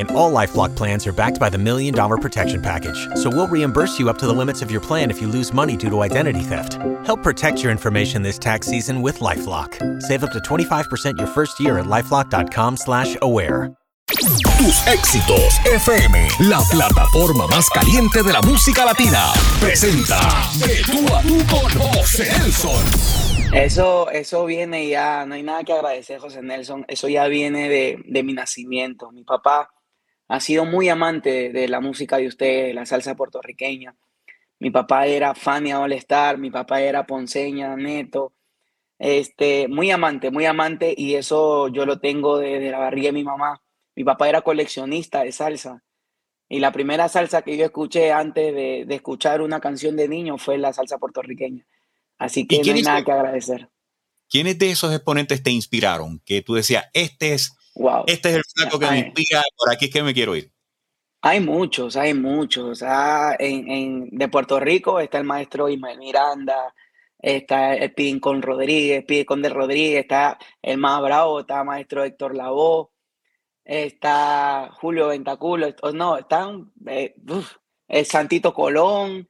And all Lifelock plans are backed by the Million Dollar Protection Package. So we'll reimburse you up to the limits of your plan if you lose money due to identity theft. Help protect your information this tax season with Lifelock. Save up to 25% your first year at lifelock.com slash aware. Tus éxitos FM, la plataforma más caliente de la música latina, presenta De tú a tú con José Nelson. Eso, eso viene ya, no hay nada que agradecer, José Nelson. Eso ya viene de, de mi nacimiento. Mi papá ha sido muy amante de la música de usted, la salsa puertorriqueña. Mi papá era Fania All Star, mi papá era Ponceña, Neto. Este, muy amante, muy amante, y eso yo lo tengo desde la barriga de mi mamá. Mi papá era coleccionista de salsa. Y la primera salsa que yo escuché antes de, de escuchar una canción de niño fue la salsa puertorriqueña. Así que no hay nada que agradecer. ¿Quiénes de esos exponentes te inspiraron? Que tú decías, este es, este es el flaco que me inspira, por aquí es que me quiero ir. Hay muchos, hay muchos. en, de Puerto Rico está el maestro Ismael Miranda, está el Pidincón Rodríguez, Pidincón de Rodríguez, está el más bravo, está el maestro Héctor Lavoe, está Julio Ventaculo, no, están eh, el Santito Colón,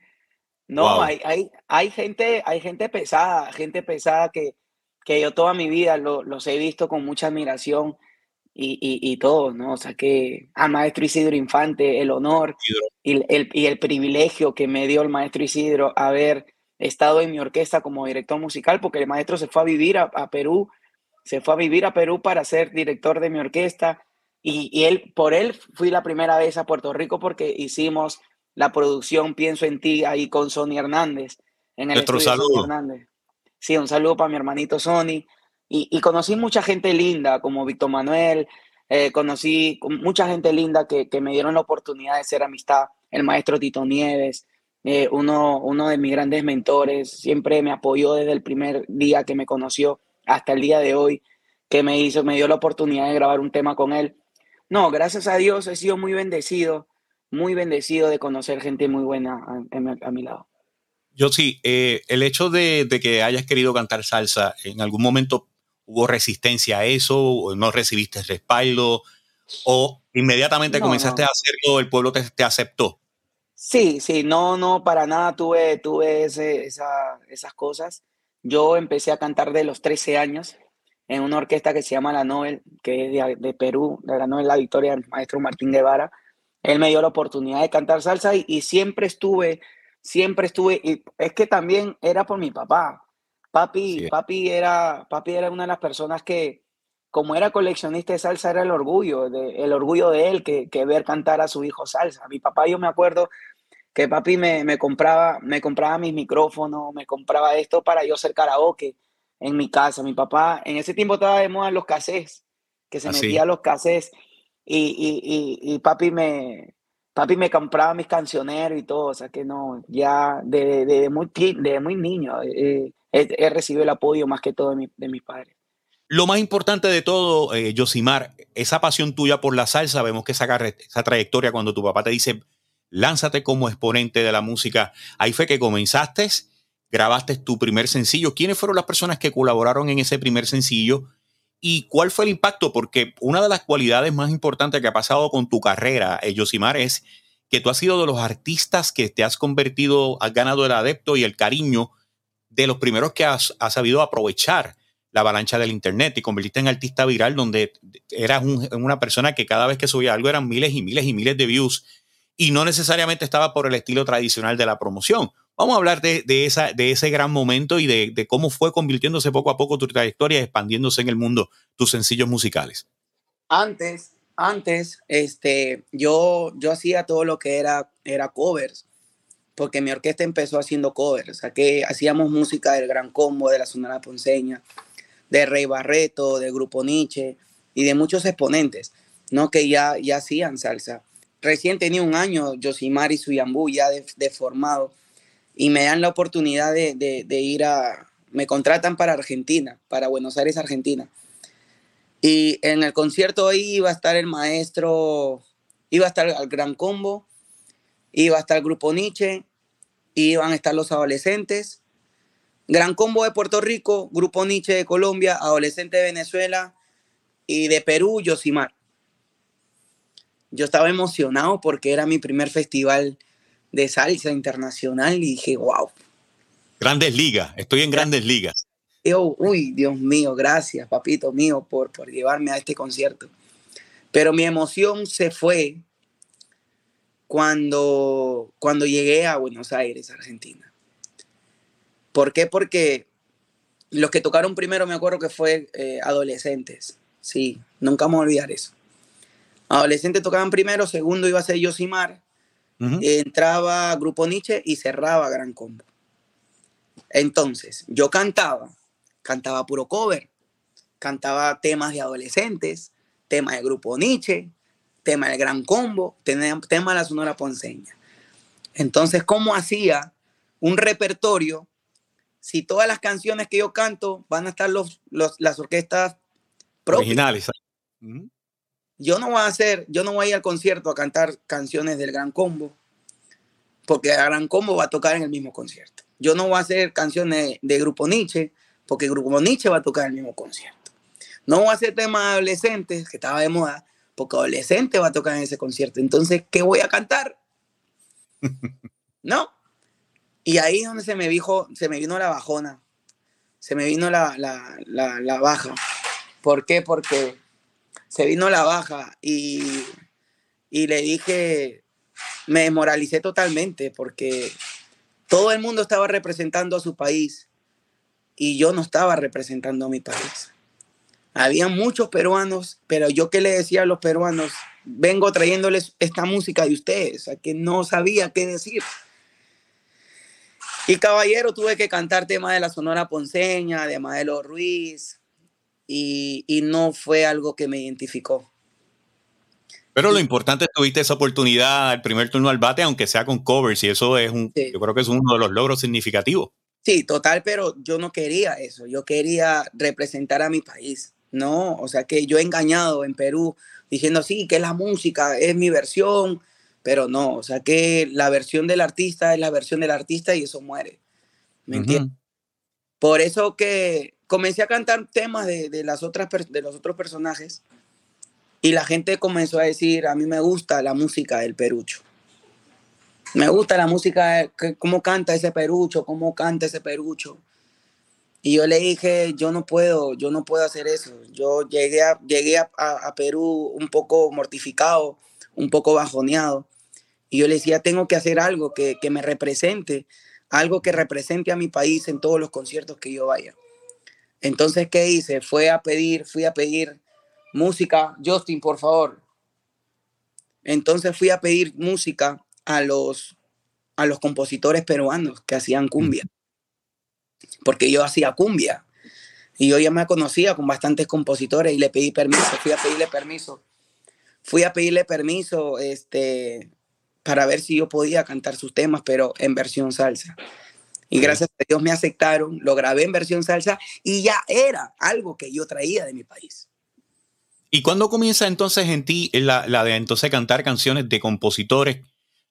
no, hay, hay, hay, gente, hay gente pesada, gente pesada que, que yo toda mi vida los he visto con mucha admiración y, y, todo, ¿no? O sea, que a maestro Isidro Infante, el honor y el, y el privilegio que me dio el maestro Isidro haber estado en mi orquesta como director musical, porque el maestro se fue a vivir a, Perú, se fue a vivir a Perú para ser director de mi orquesta, y, y, él, por él fui la primera vez a Puerto Rico porque hicimos la producción Pienso en ti ahí con Sony Hernández. En el Nuestro saludo. Hernández. Sí, un saludo para mi hermanito Sony. Y, conocí mucha gente linda, como Víctor Manuel, eh, conocí mucha gente linda que, me dieron la oportunidad de ser amistad. El maestro Tito Nieves, eh, uno, uno de mis grandes mentores, siempre me apoyó desde el primer día que me conoció hasta el día de hoy, que me hizo, me dio la oportunidad de grabar un tema con él. No, gracias a Dios he sido muy bendecido muy bendecido de conocer gente muy buena a, mi lado. Yo sí, eh, el hecho de, que hayas querido cantar salsa, ¿en algún momento hubo resistencia a eso? ¿O no recibiste respaldo? ¿O inmediatamente comenzaste a hacerlo, el pueblo te, te, aceptó? Sí, sí, no, no, para nada tuve, tuve esas cosas. Yo empecé a cantar de los 13 años en una orquesta que se llama La Nobel, que es de, de Perú, de la Nobel La Victoria, el maestro Martín Guevara él me dio la oportunidad de cantar salsa y, siempre estuve, siempre estuve, y es que también era por mi papá. Papi, papi, era, papi era una de las personas que, como era coleccionista de salsa, era el orgullo, de, el orgullo de él que, que ver cantar a su hijo salsa. Mi papá, yo me acuerdo que papi me, me, compraba, me compraba mis micrófonos, me compraba esto para yo hacer karaoke en mi casa. Mi papá, en ese tiempo estaba de moda los casés, que se ¿Ah, metía los casés y, y, y, papi me papi me compraba mis cancioneros y todo, o sea que no, ya de, de muy, de muy niño eh, he, recibido el apoyo más que todo de, mi, de mis padres. Lo más importante de todo, eh, Josimar, esa pasión tuya por la salsa, vemos que esa, esa trayectoria cuando tu papá te dice, lánzate como exponente de la música, ahí fue que comenzaste, grabaste tu primer sencillo. ¿Quiénes fueron las personas que colaboraron en ese primer sencillo? ¿Y cuál fue el impacto? Porque una de las cualidades más importantes que ha pasado con tu carrera, eh, Yosimar, es que tú has sido de los artistas que te has convertido, has ganado el adepto y el cariño de los primeros que has, sabido aprovechar la avalancha del Internet y convertiste en artista viral donde eras una persona que cada vez que subía algo eran miles y miles y miles de views y no necesariamente estaba por el estilo tradicional de la promoción. Vamos a hablar de, ese gran momento y de, cómo fue convirtiéndose poco a poco tu trayectoria, expandiéndose en el mundo tus sencillos musicales. Antes, antes, este, yo, yo hacía todo lo que era, era covers, porque mi orquesta empezó haciendo covers, o sea, que hacíamos música del Gran Combo, de la Sonora Ponceña, de Rey Barreto, de Grupo Nietzsche y de muchos exponentes, ¿no? Que ya, ya hacían salsa. Recién tenía un año Yosimar y Suyambú ya de, formado y me dan la oportunidad de, de ir a, me contratan para Argentina, para Buenos Aires, Argentina. Y en el concierto ahí iba a estar el maestro, iba a estar el Gran Combo, iba a estar el Grupo Nietzsche, iban a estar los adolescentes, Gran Combo de Puerto Rico, Grupo Nietzsche de Colombia, Adolescente de Venezuela y de Perú, Yosimar. Yo estaba emocionado porque era mi primer festival de salsa internacional y dije, wow. Grandes ligas, estoy en grandes ligas. Yo, uy, Dios mío, gracias, papito mío, por, por llevarme a este concierto. Pero mi emoción se fue cuando, cuando llegué a Buenos Aires, Argentina. ¿Por qué? Porque los que tocaron primero me acuerdo que fue eh, adolescentes. Sí, nunca me voy a olvidar eso. Adolescentes tocaban primero, segundo iba a ser Yosimar, entraba Grupo Nietzsche y cerraba Gran Combo. Entonces, yo cantaba cantaba puro cover, cantaba temas de adolescentes, temas del grupo Nietzsche, tema del Gran Combo, tema de la Sonora Ponceña. Entonces, ¿cómo hacía un repertorio si todas las canciones que yo canto van a estar los, las orquestas originales? Yo no voy a hacer, yo no voy a ir al concierto a cantar canciones del Gran Combo, porque el Gran Combo va a tocar en el mismo concierto. Yo no voy a hacer canciones de Grupo Nietzsche, porque el grupo Nietzsche va a tocar el mismo concierto. No va a ser tema adolescentes, que estaba de moda, porque adolescente va a tocar en ese concierto. Entonces, ¿qué voy a cantar? ¿No? Y ahí es donde se me, dijo, se me vino la bajona, se me vino la, la baja. ¿Por qué? Porque se vino la baja y, y le dije, me desmoralicé totalmente porque todo el mundo estaba representando a su país y yo no estaba representando a mi país. Había muchos peruanos, pero yo que le decía a los peruanos, vengo trayéndoles esta música de ustedes, a que no sabía qué decir. Y caballero, tuve que cantar temas de la Sonora Ponceña, de Maelo Ruiz, y, y no fue algo que me identificó. Pero lo importante es que tuviste esa oportunidad, el primer turno al bate, aunque sea con covers, y eso es un, yo creo que es uno de los logros significativos. Sí, total, pero yo no quería eso. Yo quería representar a mi país. No, o sea que yo he engañado en Perú diciendo sí, que la música es mi versión, pero no, o sea que la versión del artista es la versión del artista y eso muere. ¿Me entiendes? Por eso que comencé a cantar temas de, de, las otras, de los otros personajes y la gente comenzó a decir, a mí me gusta la música del Perucho me gusta la música, cómo canta ese perucho, cómo canta ese perucho. Y yo le dije, yo no puedo, yo no puedo hacer eso. Yo llegué a, llegué a, Perú un poco mortificado, un poco bajoneado. Y yo le decía, tengo que hacer algo que, que me represente, algo que represente a mi país en todos los conciertos que yo vaya. Entonces, ¿qué hice? Fue a pedir, fui a pedir música. Justin, por favor. Entonces fui a pedir música a los, a los compositores peruanos que hacían cumbia, porque yo hacía cumbia y yo ya me conocía con bastantes compositores y le pedí permiso, fui a pedirle permiso, fui a pedirle permiso este, para ver si yo podía cantar sus temas, pero en versión salsa. Y gracias a Dios me aceptaron, lo grabé en versión salsa y ya era algo que yo traía de mi país. ¿Y cuándo comienza entonces en ti la, la de entonces cantar canciones de compositores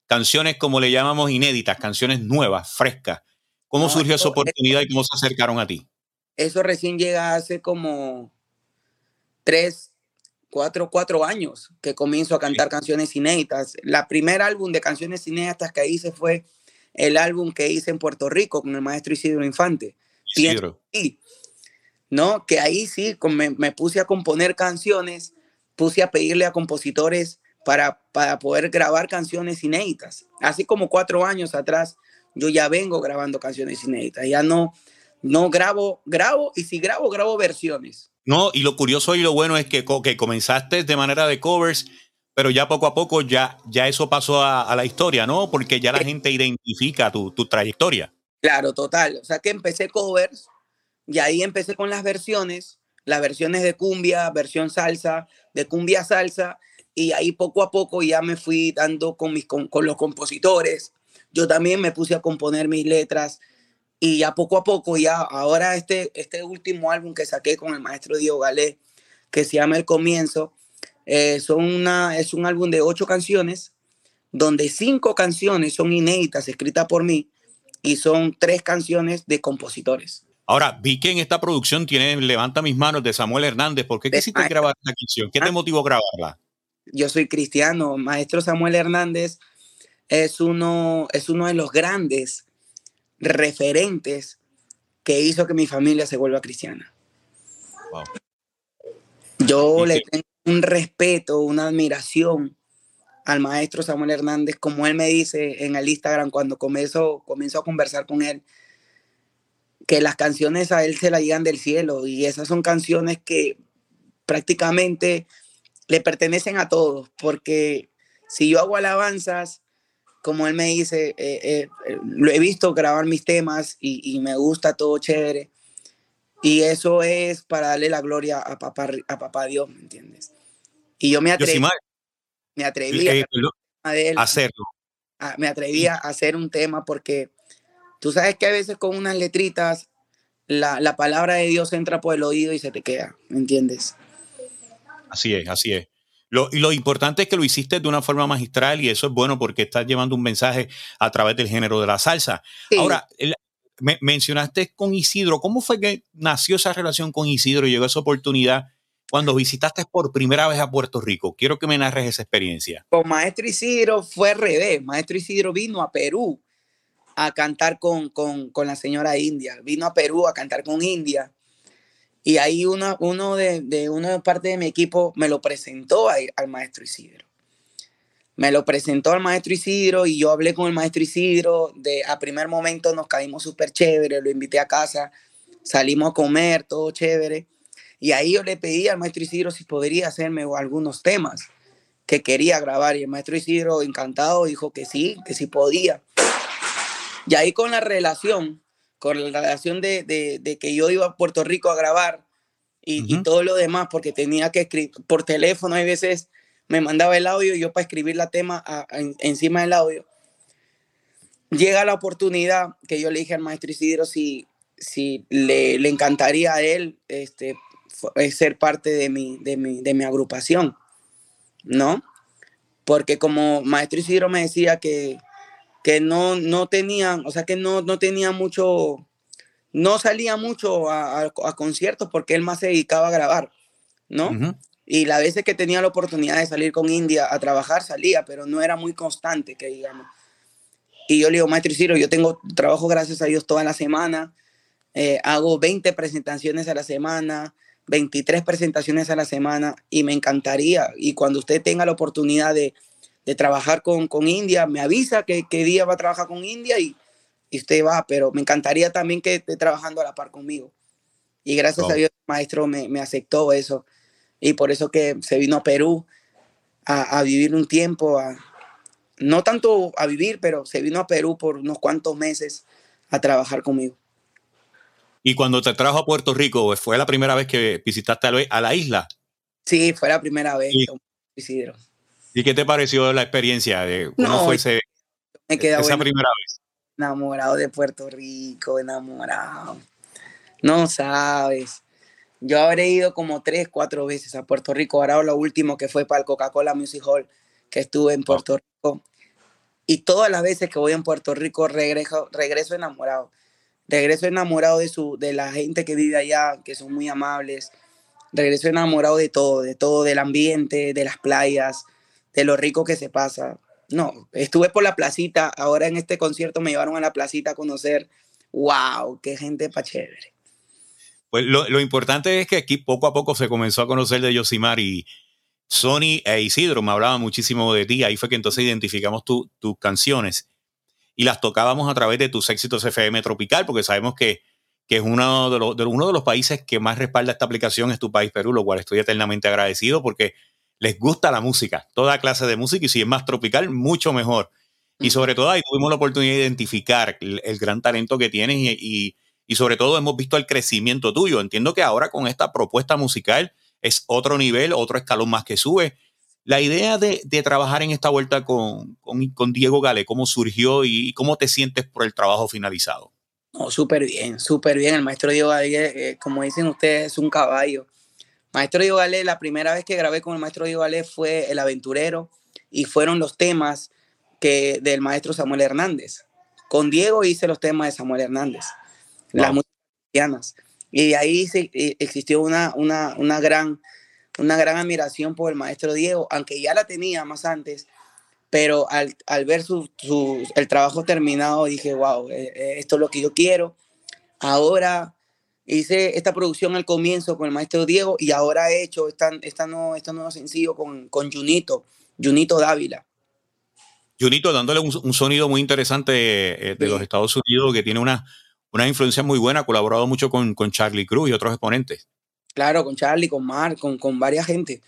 canciones como le llamamos inéditas, canciones nuevas, frescas. ¿Cómo surgió esa oportunidad y cómo se acercaron a ti? Eso recién llega hace como tres, cuatro, cuatro años que comienzo a cantar canciones inéditas. La primer álbum de canciones inéditas que hice fue el álbum que hice en Puerto Rico con el maestro Isidro Infante. Isidro. Sí, ¿no? Que ahí sí me, me puse a componer canciones, puse a pedirle a compositores para, para poder grabar canciones inéditas. Así como cuatro años atrás, yo ya vengo grabando canciones inéditas. Ya no, no grabo, grabo y si grabo, grabo versiones. No, y lo curioso y lo bueno es que, que comenzaste de manera de covers, pero ya poco a poco ya, ya eso pasó a, la historia, ¿no? Porque ya la gente identifica tu, tu, trayectoria. Claro, total. O sea que empecé covers y ahí empecé con las versiones, las versiones de cumbia, versión salsa, de cumbia salsa, y ahí poco a poco ya me fui dando con, mis, con, con los compositores. Yo también me puse a componer mis letras y ya poco a poco, ya ahora este, este último álbum que saqué con el maestro Diego Galé, que se llama El Comienzo, eh, son una, es un álbum de ocho canciones, donde cinco canciones son inéditas, escritas por mí, y son tres canciones de compositores. Ahora, vi que en esta producción tiene Levanta mis manos de Samuel Hernández. ¿Por qué quisiste grabar esta canción? ¿Qué te ah. motivó grabarla? Yo soy cristiano. Maestro Samuel Hernández es uno, es uno de los grandes referentes que hizo que mi familia se vuelva cristiana. Yo le tengo un respeto, una admiración al maestro Samuel Hernández, como él me dice en el Instagram cuando comienzo, comienzo a conversar con él, que las canciones a él se la llegan del cielo y esas son canciones que prácticamente le pertenecen a todos, porque si yo hago alabanzas, como él me dice, eh, eh, lo he visto grabar mis temas y, me gusta todo chévere. Y eso es para darle la gloria a papá, a papá Dios, ¿me entiendes? Y yo me atreví, me atreví a, hacerlo. me atreví a hacer un tema porque tú sabes que a veces con unas letritas la, la palabra de Dios entra por el oído y se te queda, ¿me entiendes? Así es, así es. Lo, y lo importante es que lo hiciste de una forma magistral y eso es bueno porque estás llevando un mensaje a través del género de la salsa. Ahora, me, mencionaste con Isidro. ¿Cómo fue que nació esa relación con Isidro y llegó esa oportunidad cuando visitaste por primera vez a Puerto Rico? Quiero que me narres esa experiencia. Con Maestro Isidro fue al revés. Maestro Isidro vino a Perú a cantar con, con, con la señora India. Vino a Perú a cantar con India y ahí uno, uno de, de una parte de mi equipo me lo presentó al maestro Isidro. Me lo presentó al maestro Isidro y yo hablé con el maestro Isidro. De, a primer momento nos caímos súper chévere, lo invité a casa, salimos a comer, todo chévere. Y ahí yo le pedí al maestro Isidro si podría hacerme algunos temas que quería grabar. Y el maestro Isidro, encantado, dijo que sí, que sí podía. Y ahí con la relación con la relación de, de, que yo iba a Puerto Rico a grabar y, y, todo lo demás, porque tenía que escribir por teléfono, hay veces me mandaba el audio y yo para escribir la tema encima del audio. Llega la oportunidad que yo le dije al maestro Isidro si, si le, le encantaría a él este, ser parte de mi, de, mi, de mi agrupación, ¿no? Porque como maestro Isidro me decía que, que no, no tenían, o sea, que no, no tenía mucho, no salía mucho a, conciertos porque él más se dedicaba a grabar, ¿no? Y las veces que tenía la oportunidad de salir con India a trabajar, salía, pero no era muy constante, que digamos. Y yo le digo, maestro Ciro, yo tengo trabajo, gracias a Dios, toda la semana. Eh, hago 20 presentaciones a la semana, 23 presentaciones a la semana, y me encantaría. Y cuando usted tenga la oportunidad de, de trabajar con, con India, me avisa que, qué día va a trabajar con India y, y usted va, pero me encantaría también que esté trabajando a la par conmigo. Y gracias a Dios, el maestro me, me, aceptó eso. Y por eso que se vino a Perú a, a vivir un tiempo, a, no tanto a vivir, pero se vino a Perú por unos cuantos meses a trabajar conmigo. ¿Y cuando te trajo a Puerto Rico, fue la primera vez que visitaste a la isla? Sí, fue la primera vez, Isidro. ¿Y qué te pareció la experiencia? De, ¿Cómo fue ese, esa primera vez? Enamorado de Puerto Rico, enamorado. No sabes. Yo habré ido como tres, cuatro veces a Puerto Rico. Ahora lo último que fue para el Coca-Cola Music Hall, que estuve en Puerto Rico. Y todas las veces que voy en Puerto Rico regreso, regreso enamorado. Regreso enamorado de, su, de la gente que vive allá, que son muy amables. Regreso enamorado de todo, de todo, del ambiente, de las playas, de lo rico que se pasa. No, estuve por la placita, ahora en este concierto me llevaron a la placita a conocer, wow, qué gente pa' chévere. Pues lo, importante es que aquí poco a poco se comenzó a conocer de Yosimar y Sony e Isidro me hablaban muchísimo de ti, ahí fue que entonces identificamos tus canciones y las tocábamos a través de tus éxitos FM Tropical, porque sabemos que, que es uno de, los, de, uno de los países que más respalda esta aplicación, es tu país, Perú, lo cual estoy eternamente agradecido porque les gusta la música, toda clase de música, y si es más tropical, mucho mejor. Y sobre todo ahí tuvimos la oportunidad de identificar el, gran talento que tienes y, y, sobre todo hemos visto el crecimiento tuyo. Entiendo que ahora con esta propuesta musical es otro nivel, otro escalón más que sube. La idea de, de trabajar en esta vuelta con, con, con, Diego Gale, ¿cómo surgió y cómo te sientes por el trabajo finalizado? Oh, súper bien, súper bien. El maestro Diego Gale, eh, como dicen ustedes, es un caballo. Maestro Diego Gale, la primera vez que grabé con el maestro Diego Gale fue El Aventurero y fueron los temas que del maestro Samuel Hernández. Con Diego hice los temas de Samuel Hernández, las músicas cristianas. Y ahí se, eh, existió una, una, una, gran, una gran admiración por el maestro Diego, aunque ya la tenía más antes, pero al, al ver su, su, el trabajo terminado dije, wow, eh, eh, esto es lo que yo quiero. Ahora hice esta producción al comienzo con el maestro Diego y ahora he hecho esta, esta este nuevo sencillo con, con Junito, Junito Dávila. Junito dándole un, sonido muy interesante eh, de los Estados Unidos que tiene una, una influencia muy buena, ha colaborado mucho con, con Charlie Cruz y otros exponentes. Claro, con Charlie, con Mark, con, con varias gente,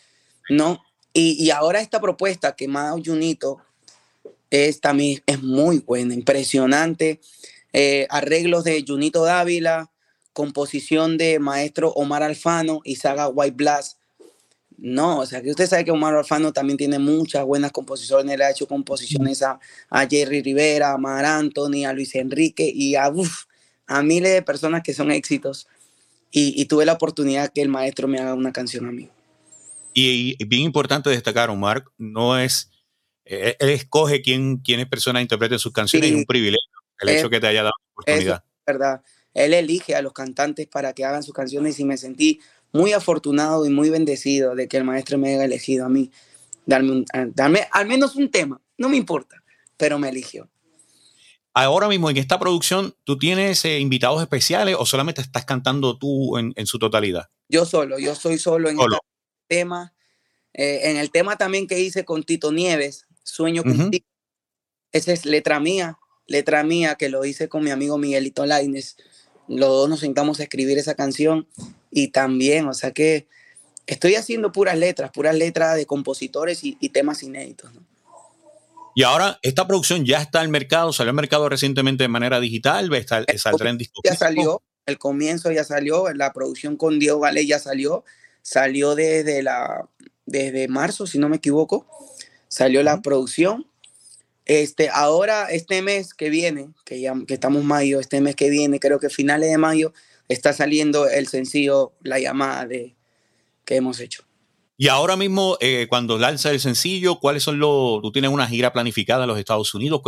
¿no? Y, y ahora esta propuesta que más Junito es también es muy buena, impresionante. Eh, arreglos de Junito Dávila, composición de maestro Omar Alfano y saga White Blast. No, o sea, que usted sabe que Omar Alfano también tiene muchas buenas composiciones. Él ha hecho composiciones a, a Jerry Rivera, a Mar Anthony, a Luis Enrique y a, a miles de personas que son éxitos. Y, tuve la oportunidad que el maestro me haga una canción a mí. Y, bien importante destacar, Omar, no es, eh, él escoge quién, quiénes personas interpreten sus canciones, es un privilegio el hecho que te haya dado la oportunidad. Es verdad. Él elige a los cantantes para que hagan sus canciones y me sentí muy afortunado y muy bendecido de que el maestro me haya elegido a mí. Darme, darme al menos un tema, no me importa, pero me eligió. Ahora mismo en esta producción, ¿tú tienes eh, invitados especiales o solamente estás cantando tú en, en, su totalidad? Yo solo, yo soy solo en el este tema. Eh, en el tema también que hice con Tito Nieves, Sueño contigo. Esa es letra mía, letra mía que lo hice con mi amigo Miguelito Laines. Los dos nos sentamos a escribir esa canción y también, o sea que estoy haciendo puras letras, puras letras de compositores y, y temas inéditos. ¿no? Y ahora esta producción ya está al mercado, salió al mercado recientemente de manera digital, está, saldrá en disco. Ya salió, el comienzo ya salió, la producción con Diego Gale ya salió, salió desde, la, desde marzo, si no me equivoco, salió la producción. Este, ahora, este mes que viene, que ya que estamos mayo, este mes que viene, creo que finales de mayo, está saliendo el sencillo La llamada de, que hemos hecho. Y ahora mismo, eh, cuando lanza el sencillo, ¿cuáles son los, tú tienes una gira planificada en los Estados Unidos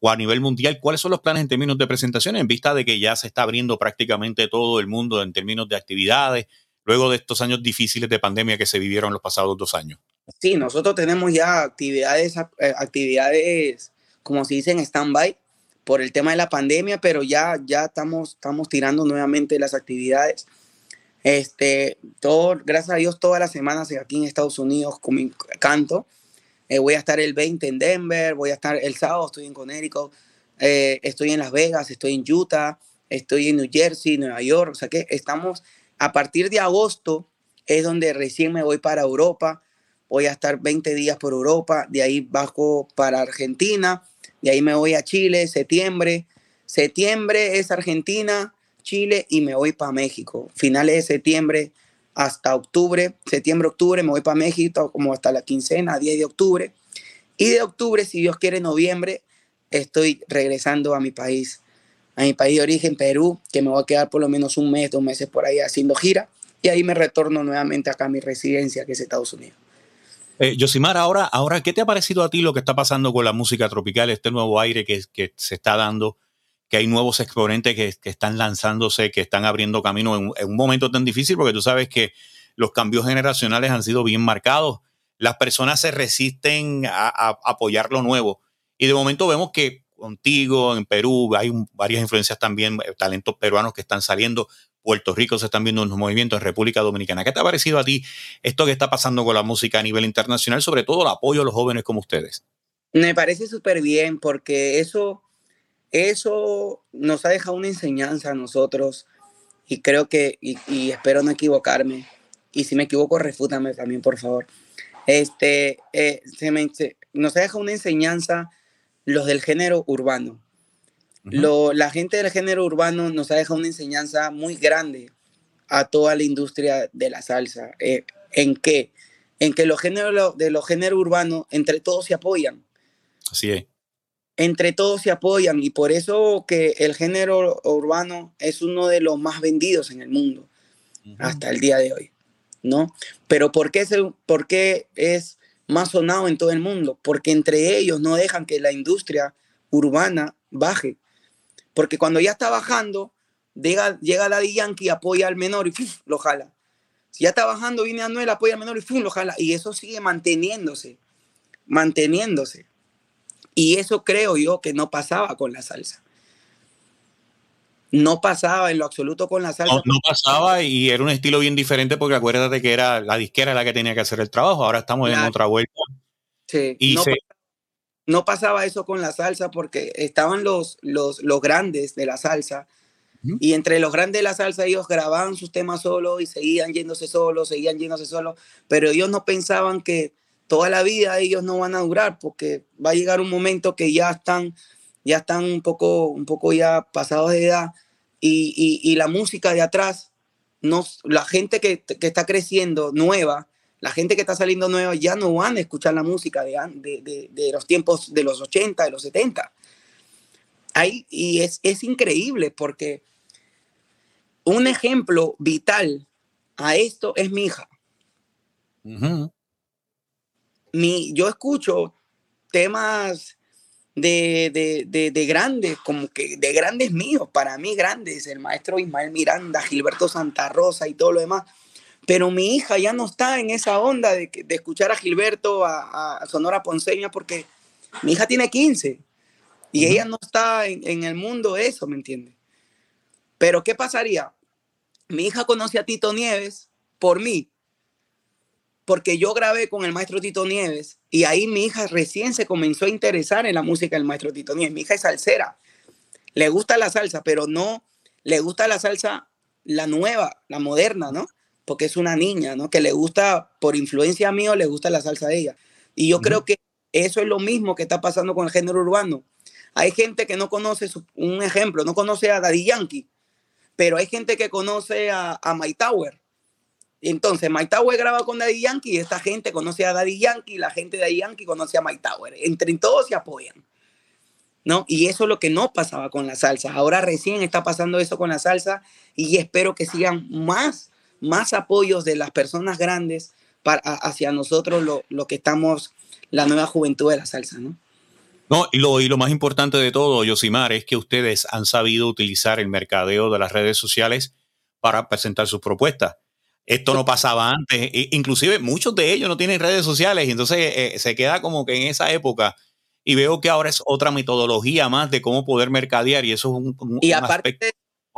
o a nivel mundial, cuáles son los planes en términos de presentación en vista de que ya se está abriendo prácticamente todo el mundo en términos de actividades, luego de estos años difíciles de pandemia que se vivieron los pasados dos años? Sí, nosotros tenemos ya actividades, eh, actividades, como se dice, en stand-by por el tema de la pandemia, pero ya, ya estamos, estamos tirando nuevamente las actividades este, todo, gracias a Dios, todas las semanas aquí en Estados Unidos con mi canto. Eh, voy a estar el 20 en Denver, voy a estar el sábado, estoy en Connecticut, eh, estoy en Las Vegas, estoy en Utah, estoy en New Jersey, Nueva York. O sea que estamos, a partir de agosto es donde recién me voy para Europa. Voy a estar 20 días por Europa, de ahí bajo para Argentina, de ahí me voy a Chile, septiembre. Septiembre es Argentina, Chile y me voy para México. Finales de septiembre hasta octubre, septiembre, octubre, me voy para México como hasta la quincena, 10 de octubre. Y de octubre, si Dios quiere, noviembre, estoy regresando a mi país, a mi país de origen, Perú, que me voy a quedar por lo menos un mes, dos meses por ahí haciendo gira. Y ahí me retorno nuevamente acá a mi residencia, que es Estados Unidos. Eh, Yosimar, ahora, ahora, ¿qué te ha parecido a ti lo que está pasando con la música tropical, este nuevo aire que, se está dando? que hay nuevos exponentes que, están lanzándose, que están abriendo camino en, un momento tan difícil, porque tú sabes que los cambios generacionales han sido bien marcados. Las personas se resisten a, apoyar lo nuevo. Y de momento vemos que contigo, en Perú, hay varias influencias también, eh, talentos peruanos que están saliendo. Puerto Rico se están viendo unos movimientos en República Dominicana. ¿Qué te ha parecido a ti esto que está pasando con la música a nivel internacional, sobre todo el apoyo a los jóvenes como ustedes? Me parece súper bien porque eso eso nos ha dejado una enseñanza a nosotros y creo que, y, espero no equivocarme, y si me equivoco, refútame también, por favor. Este, eh, se me, nos deja una enseñanza los del género urbano. Lo, la gente del género urbano nos ha dejado una enseñanza muy grande a toda la industria de la salsa. Eh, ¿En qué? En que los géneros de los géneros urbanos entre todos se apoyan. Así es. Entre todos se apoyan y por eso que el género urbano es uno de los más vendidos en el mundo hasta el día de hoy, ¿no? Pero ¿por qué, es ¿por qué es más sonado en todo el mundo? Porque entre ellos no dejan que la industria urbana baje. Porque cuando ya está bajando, llega, llega Daddy Yankee, apoya al menor y lo jala. Si ya está bajando, viene Anuel, apoya al menor y lo jala. Y eso sigue manteniéndose, manteniéndose. Y eso creo yo que no pasaba con la salsa. No pasaba en lo absoluto con la salsa. No, pasaba y era un estilo bien diferente porque acuérdate que era la disquera la que tenía que hacer el trabajo. Ahora estamos en otra vuelta. Sí. Y no, pasaba eso con la salsa porque estaban los, los, los grandes de la salsa y entre los grandes de la salsa ellos grababan sus temas solos y seguían yéndose solos, seguían yéndose solos, pero ellos no pensaban que toda la vida ellos no van a durar porque va a llegar un momento que ya están, ya están un poco, un poco ya pasados de edad y, y, la música de atrás, no, la gente que, que, está creciendo nueva, la gente que está saliendo nueva ya no van a escuchar la música de, de, de, los tiempos de los 80, de los 70. Ahí, y es, es increíble porque un ejemplo vital a esto es mi hija. mi, yo escucho temas de, de, grandes, como que de grandes míos, para mí grandes, el maestro Ismael Miranda, Gilberto Santa Rosa y todo lo demás. Pero mi hija ya no está en esa onda de, de escuchar a Gilberto, a, Sonora Ponceña, porque mi hija tiene 15 y ella no está en, en el mundo eso, ¿me entiendes? Pero ¿qué pasaría? mi hija conoce a Tito Nieves por mí, porque yo grabé con el maestro Tito Nieves y ahí mi hija recién se comenzó a interesar en la música del maestro Tito Nieves. Mi hija es salsera, le gusta la salsa, pero no le gusta la salsa la nueva, la moderna, ¿no? Porque es una niña, ¿no? Que le gusta, por influencia mío, le gusta la salsa de ella. Y yo creo que eso es lo mismo que está pasando con el género urbano. Hay gente que no conoce, un ejemplo, no conoce a Daddy Yankee, pero hay gente que conoce a, a My Tower. Entonces, My Tower graba con Daddy Yankee y esta gente conoce a Daddy Yankee y la gente de Daddy Yankee conoce a My Tower. Entre todos se apoyan. ¿No? Y eso es lo que no pasaba con la salsa. Ahora recién está pasando eso con la salsa y espero que sigan más, más apoyos de las personas grandes para, hacia nosotros, lo, lo que estamos, la nueva juventud de la salsa, ¿no? No, y lo, y lo más importante de todo, Yosimar, es que ustedes han sabido utilizar el mercadeo de las redes sociales para presentar sus propuestas. Esto no pasaba antes, e, inclusive muchos de ellos no tienen redes sociales y entonces eh, se queda como que en esa época y veo que ahora es otra metodología más de cómo poder mercadear y eso es un, y aparte,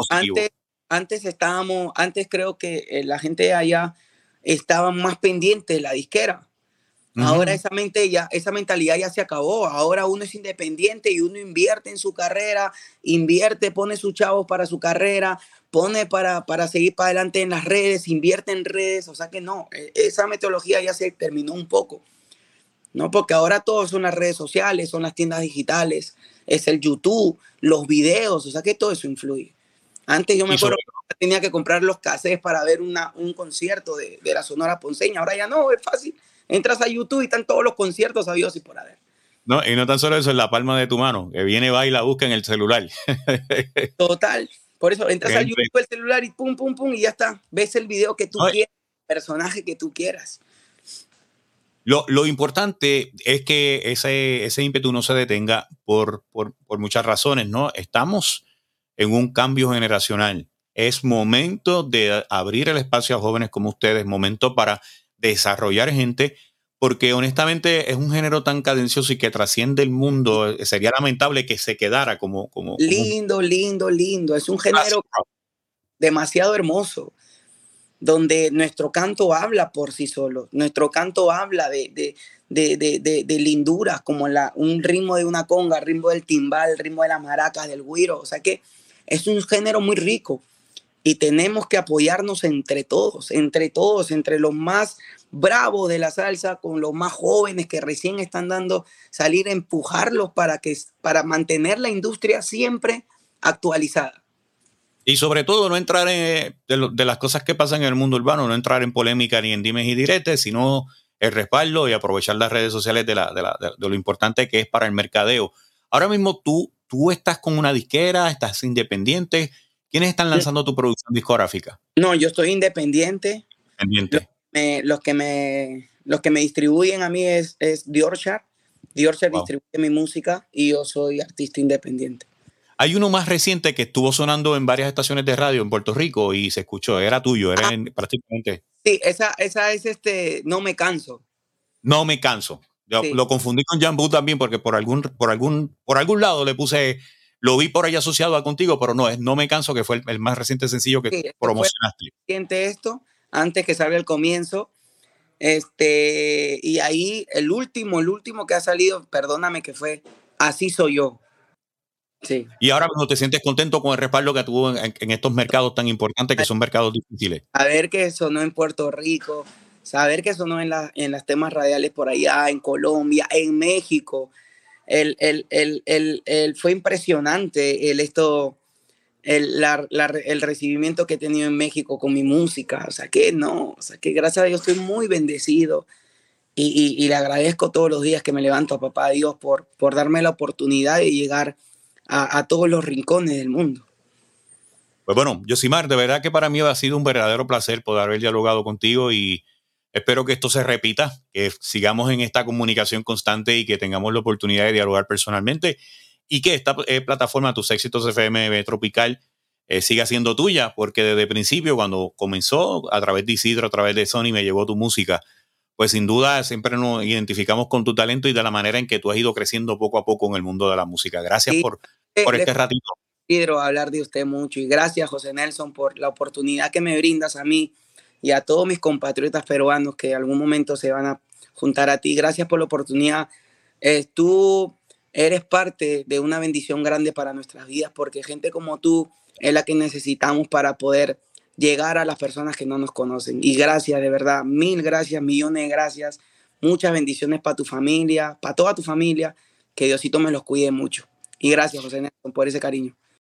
Antes, antes estábamos, antes creo que eh, la gente allá estaba más pendiente de la disquera. Ahora esa, mente ya, esa mentalidad ya se acabó. Ahora uno es independiente y uno invierte en su carrera, invierte, pone sus chavos para su carrera, pone para, para seguir para adelante en las redes, invierte en redes. O sea que no, e, esa metodología ya se terminó un poco. ¿no? Porque ahora todo son las redes sociales, son las tiendas digitales, es el YouTube, los videos, o sea que todo eso influye. Antes yo me acuerdo que tenía que comprar los cassettes para ver una, un concierto de, de la Sonora Ponceña, ahora ya no, es fácil entras a YouTube y están todos los conciertos sabidos y por haber. No, y no tan solo eso, en la palma de tu mano, que viene, va y la busca en el celular. Total. Por eso entras a YouTube, el celular y pum, pum, pum, y ya está. Ves el video que tú quieras, el personaje que tú quieras. Lo, lo, importante es que ese, ese ímpetu no se detenga por, por, por, muchas razones, ¿no? Estamos en un cambio generacional. Es momento de abrir el espacio a jóvenes como ustedes, momento para desarrollar gente, porque honestamente es un género tan cadencioso y que trasciende el mundo. Eh, sería lamentable que se quedara como... como lindo, lindo, lindo. Es un género demasiado hermoso, donde nuestro canto habla por sí solo. Nuestro canto habla de, de, de, de, linduras, como la, un ritmo de una conga, ritmo del timbal, ritmo de las maracas, del güiro. O sea que es un género muy rico y tenemos que apoyarnos entre todos, entre todos, entre los más bravos de la salsa con los más jóvenes que recién están dando, salir empujarlos para, que, para mantener la industria siempre actualizada. Y sobre todo no entrar en de, las cosas que pasan en el mundo urbano, no entrar en polémica ni en dimes y diretes, sino el respaldo y aprovechar las redes sociales de, la, de, lo importante que es para el mercadeo. Ahora mismo tú, tú estás con una disquera, estás independiente. ¿Quiénes están lanzando tu producción discográfica? No, yo estoy independiente. Independiente. Los, que me, los que me distribuyen a mí es, es Diorshire. Diorshire distribuye mi música y yo soy artista independiente. Hay uno más reciente que estuvo sonando en varias estaciones de radio en Puerto Rico y se escuchó, era tuyo, era prácticamente. Sí, esa, esa es este, No me canso. No me canso. Lo confundí con Jambu también porque por algún, por algún, por algún lado le puse, lo vi por ahí asociado a contigo, pero no, es No me canso, que fue el, más reciente sencillo que sí, promocionaste. Siente esto, antes que salga el comienzo. Este, y ahí el último, el último que ha salido, perdóname que fue Así soy yo. Y ahora mismo te sientes contento con el respaldo que tuvo en, estos mercados tan importantes que son mercados difíciles. Saber que sonó en Puerto Rico, saber que sonó en, la, en las temas radiales por allá, en Colombia, en México. El, el, el, fue impresionante el, esto, el, el recibimiento que he tenido en México con mi música. O sea que no, o sea que gracias a Dios estoy muy bendecido. Y, y, le agradezco todos los días que me levanto a papá Dios por, por darme la oportunidad de llegar a, todos los rincones del mundo. Pues bueno, Yosimar, de verdad que para mí ha sido un verdadero placer poder haber dialogado contigo y espero que esto se repita, que sigamos en esta comunicación constante y que tengamos la oportunidad de dialogar personalmente y que esta eh, plataforma, Tus Éxitos FM Tropical, eh, siga siendo tuya, porque desde el principio, cuando comenzó, a través de Isidro, a través de Sony, me llegó tu música, pues sin duda siempre nos identificamos con tu talento y de la manera en que tú has ido creciendo poco a poco en el mundo de la música. Gracias por eh, por este ratito. Quiero hablar de usted mucho y gracias José Nelson por la oportunidad que me brindas a mí y a todos mis compatriotas peruanos que algún momento se van a juntar a ti. Gracias por la oportunidad. Eh, tú eres parte de una bendición grande para nuestras vidas porque gente como tú es la que necesitamos para poder llegar a las personas que no nos conocen. Y gracias, de verdad, mil gracias, millones de gracias. Muchas bendiciones para tu familia, para toda tu familia. Que Diosito me los cuide mucho. Y gracias, José Nelson, por ese cariño.